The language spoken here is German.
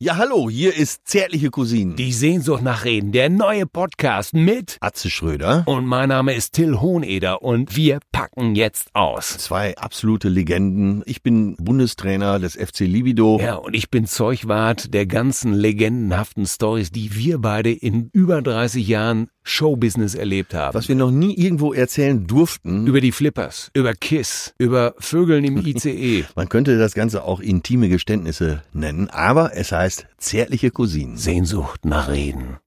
Ja, hallo, hier ist Zärtliche Cousinen. Die Sehnsucht nach Reden, der neue Podcast mit Atze Schröder. und mein Name ist Till Hohneder und wir packen jetzt aus. Zwei absolute Legenden. Ich bin Bundestrainer des FC Libido. Ja, und ich bin Zeugwart der ganzen legendenhaften Stories, die wir beide in über 30 Jahren Showbusiness erlebt haben. Was wir noch nie irgendwo erzählen durften. über die Flippers, über Kiss, über Vögeln im ICE. Man könnte das Ganze auch intime Geständnisse nennen, aber es heißt Zärtliche Cousinen. Sehnsucht nach Reden.